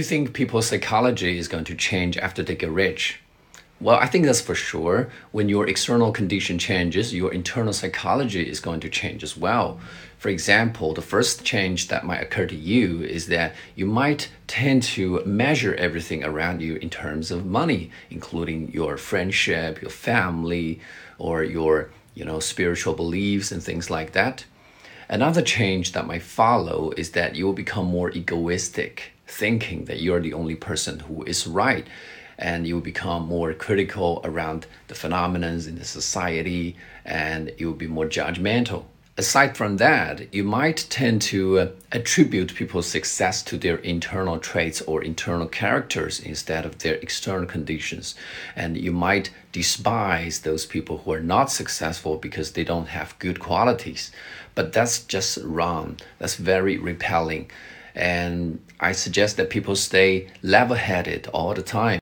you think people's psychology is going to change after they get rich? Well, I think that's for sure. When your external condition changes, your internal psychology is going to change as well. For example, the first change that might occur to you is that you might tend to measure everything around you in terms of money, including your friendship, your family, or your you know spiritual beliefs and things like that. Another change that might follow is that you will become more egoistic, thinking that you're the only person who is right. And you become more critical around the phenomena in the society and you will be more judgmental aside from that, you might tend to uh, attribute people's success to their internal traits or internal characters instead of their external conditions. And you might despise those people who are not successful because they don't have good qualities. But that's just wrong. That's very repelling. And I suggest that people stay level headed all the time.